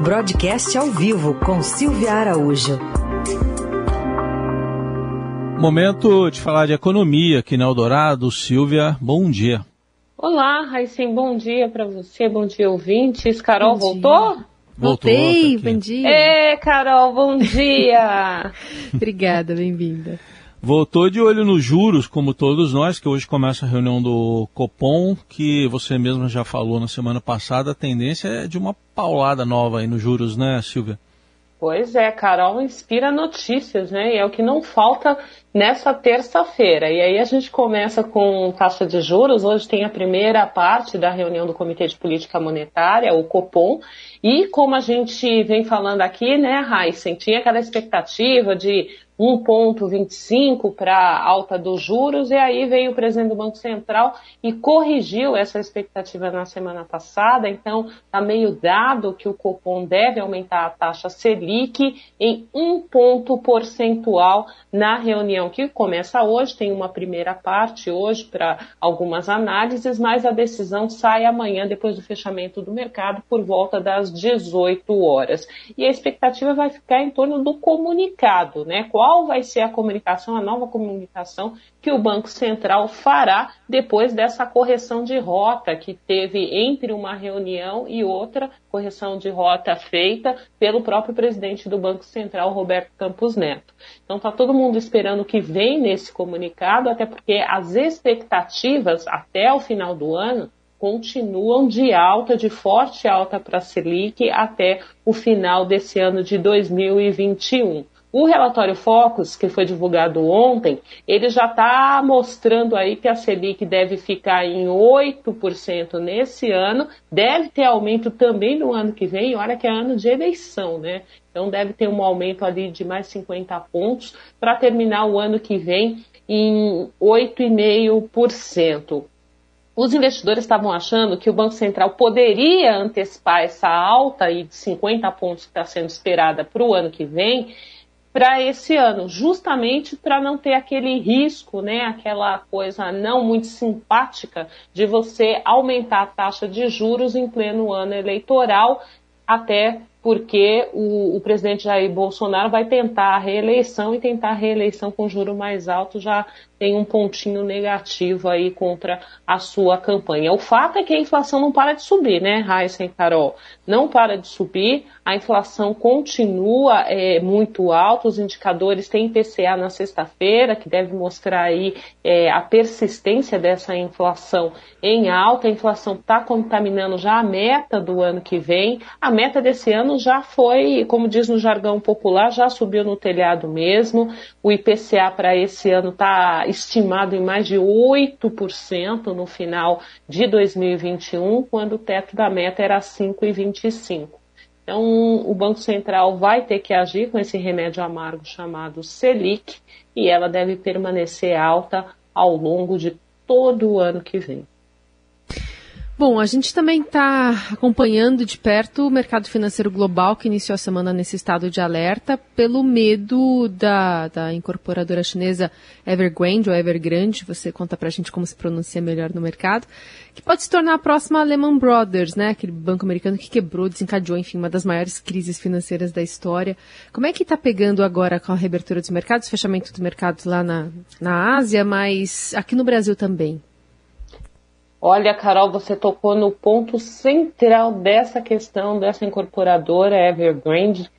Broadcast ao vivo com Silvia Araújo. Momento de falar de economia aqui na Eldorado. Silvia, bom dia. Olá, Raíssen, bom dia para você, bom dia ouvintes. Carol, bom voltou? Dia. Voltei, bom dia. É, Carol, bom dia. Obrigada, bem-vinda. Voltou de olho nos juros, como todos nós, que hoje começa a reunião do Copom, que você mesma já falou na semana passada, a tendência é de uma paulada nova aí nos juros, né, Silvia? Pois é, Carol inspira notícias, né? E é o que não falta nessa terça-feira. E aí a gente começa com taxa de juros. Hoje tem a primeira parte da reunião do Comitê de Política Monetária, o Copom. E como a gente vem falando aqui, né, Heisen, tinha aquela expectativa de 1,25 para alta dos juros, e aí veio o presidente do Banco Central e corrigiu essa expectativa na semana passada. Então, está meio dado que o Copom deve aumentar a taxa Selic em um ponto percentual na reunião que começa hoje. Tem uma primeira parte hoje para algumas análises, mas a decisão sai amanhã, depois do fechamento do mercado, por volta das 18 horas. E a expectativa vai ficar em torno do comunicado, né? qual vai ser a comunicação, a nova comunicação que o Banco Central fará depois dessa correção de rota que teve entre uma reunião e outra, correção de rota feita pelo próprio presidente do Banco Central, Roberto Campos Neto. Então está todo mundo esperando o que vem nesse comunicado, até porque as expectativas até o final do ano continuam de alta, de forte alta para a Selic até o final desse ano de 2021. O relatório Focus, que foi divulgado ontem, ele já está mostrando aí que a Selic deve ficar em 8% nesse ano, deve ter aumento também no ano que vem, olha que é ano de eleição, né? Então deve ter um aumento ali de mais 50 pontos para terminar o ano que vem em 8,5%. Os investidores estavam achando que o Banco Central poderia antecipar essa alta aí de 50 pontos que está sendo esperada para o ano que vem para esse ano, justamente para não ter aquele risco, né, aquela coisa não muito simpática de você aumentar a taxa de juros em pleno ano eleitoral, até porque o, o, presidente Jair Bolsonaro vai tentar a reeleição e tentar a reeleição com juro mais alto já tem um pontinho negativo aí contra a sua campanha. O fato é que a inflação não para de subir, né, Raíssa e Carol? Não para de subir, a inflação continua é, muito alta, os indicadores têm IPCA na sexta-feira, que deve mostrar aí é, a persistência dessa inflação em alta, a inflação está contaminando já a meta do ano que vem, a meta desse ano já foi, como diz no jargão popular, já subiu no telhado mesmo, o IPCA para esse ano está estimado em mais de 8% no final de 2021, quando o teto da meta era 5,25%. Então, o Banco Central vai ter que agir com esse remédio amargo chamado Selic e ela deve permanecer alta ao longo de todo o ano que vem. Bom, a gente também está acompanhando de perto o mercado financeiro global que iniciou a semana nesse estado de alerta pelo medo da, da incorporadora chinesa Evergrande ou Evergrande, você conta para a gente como se pronuncia melhor no mercado, que pode se tornar a próxima Lehman Brothers, né? Aquele banco americano que quebrou, desencadeou, enfim, uma das maiores crises financeiras da história. Como é que está pegando agora com a reabertura dos mercados, fechamento dos mercados lá na, na Ásia, mas aqui no Brasil também? Olha, Carol, você tocou no ponto central dessa questão dessa incorporadora Evergrande,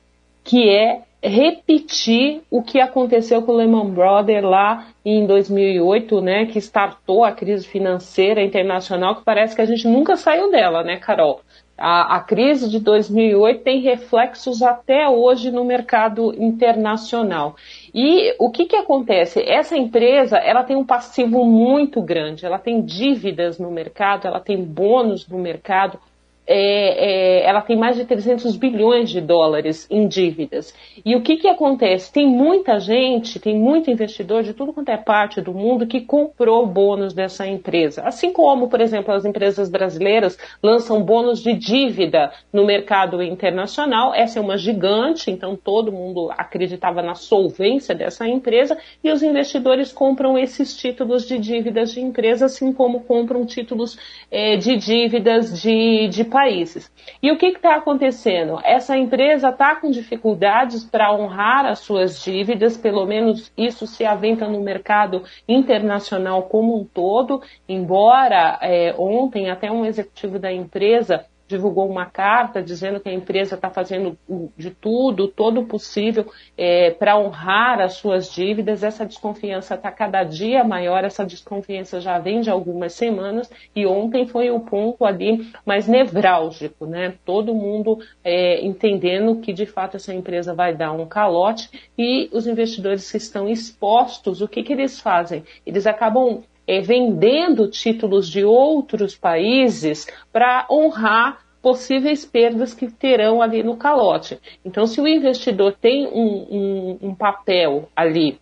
que é repetir o que aconteceu com o Lehman Brothers lá em 2008, né, que startou a crise financeira internacional, que parece que a gente nunca saiu dela, né, Carol? A, a, crise de 2008 tem reflexos até hoje no mercado internacional. E o que, que acontece? Essa empresa ela tem um passivo muito grande, ela tem dívidas no mercado, ela tem bônus no mercado é, é, ela tem mais de 300 bilhões de dólares em dívidas. E o que, que acontece? Tem muita gente, tem muito investidor de tudo quanto é parte do mundo que comprou bônus dessa empresa. Assim como, por exemplo, as empresas brasileiras lançam bônus de dívida no mercado internacional. Essa é uma gigante, então todo mundo acreditava na solvência dessa empresa e os investidores compram esses títulos de dívidas de empresa, assim como compram títulos é, de dívidas de, de países. E o que está acontecendo? Essa empresa está com dificuldades para honrar as suas dívidas, pelo menos isso se aventa no mercado internacional como um todo, embora é, ontem até um executivo da empresa divulgou uma carta dizendo que a empresa está fazendo de tudo, todo o possível é, para honrar as suas dívidas. Essa desconfiança está cada dia maior, essa desconfiança já vem de algumas semanas e ontem foi o ponto ali mais nevrálgico, né? Todo mundo é, entendendo que de fato essa empresa vai dar um calote e os investidores que estão expostos, o que, que eles fazem? Eles acabam é, vendendo títulos de outros países para honrar possíveis perdas que terão ali no calote. Então, se o investidor tem um, um, um papel ali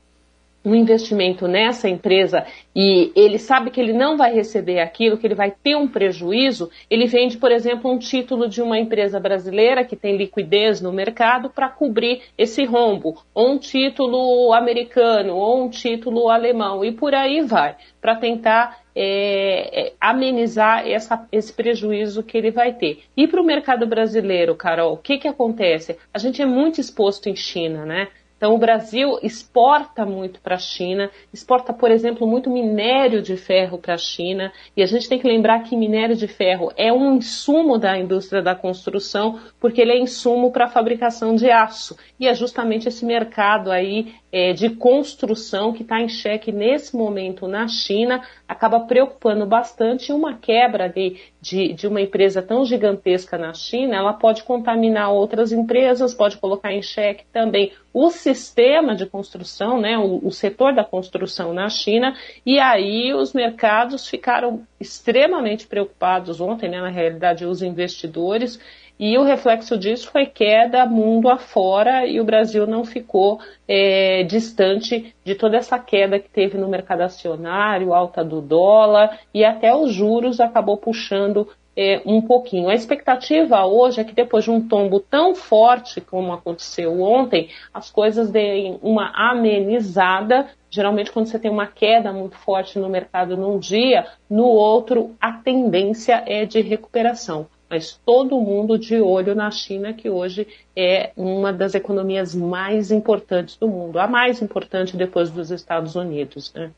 um investimento nessa empresa e ele sabe que ele não vai receber aquilo, que ele vai ter um prejuízo, ele vende, por exemplo, um título de uma empresa brasileira que tem liquidez no mercado para cobrir esse rombo, ou um título americano, ou um título alemão, e por aí vai, para tentar é, é, amenizar essa, esse prejuízo que ele vai ter. E para o mercado brasileiro, Carol, o que, que acontece? A gente é muito exposto em China, né? Então, o Brasil exporta muito para a China, exporta, por exemplo, muito minério de ferro para a China, e a gente tem que lembrar que minério de ferro é um insumo da indústria da construção, porque ele é insumo para a fabricação de aço. E é justamente esse mercado aí é, de construção que está em xeque nesse momento na China, acaba preocupando bastante. Uma quebra de, de, de, uma empresa tão gigantesca na China, ela pode contaminar outras empresas, pode colocar em xeque também o sistema de construção, né, o, o setor da construção na China, e aí os mercados ficaram extremamente preocupados ontem, né, na realidade, os investidores, e o reflexo disso foi queda mundo afora e o Brasil não ficou é, distante de toda essa queda que teve no mercado acionário, alta do dólar e até os juros acabou puxando é, um pouquinho. A expectativa hoje é que depois de um tombo tão forte como aconteceu ontem, as coisas deem uma amenizada. Geralmente, quando você tem uma queda muito forte no mercado num dia, no outro a tendência é de recuperação mas todo mundo de olho na China, que hoje é uma das economias mais importantes do mundo, a mais importante depois dos Estados Unidos. Né?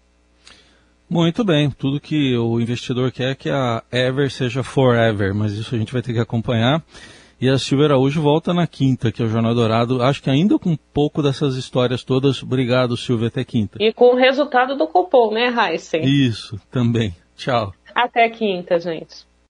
Muito bem, tudo que o investidor quer é que a Ever seja forever, mas isso a gente vai ter que acompanhar. E a Silvia Araújo volta na quinta, que é o Jornal Dourado. Acho que ainda com um pouco dessas histórias todas. Obrigado, Silvia, até quinta. E com o resultado do Copom, né, Heisen? Isso, também. Tchau. Até quinta, gente.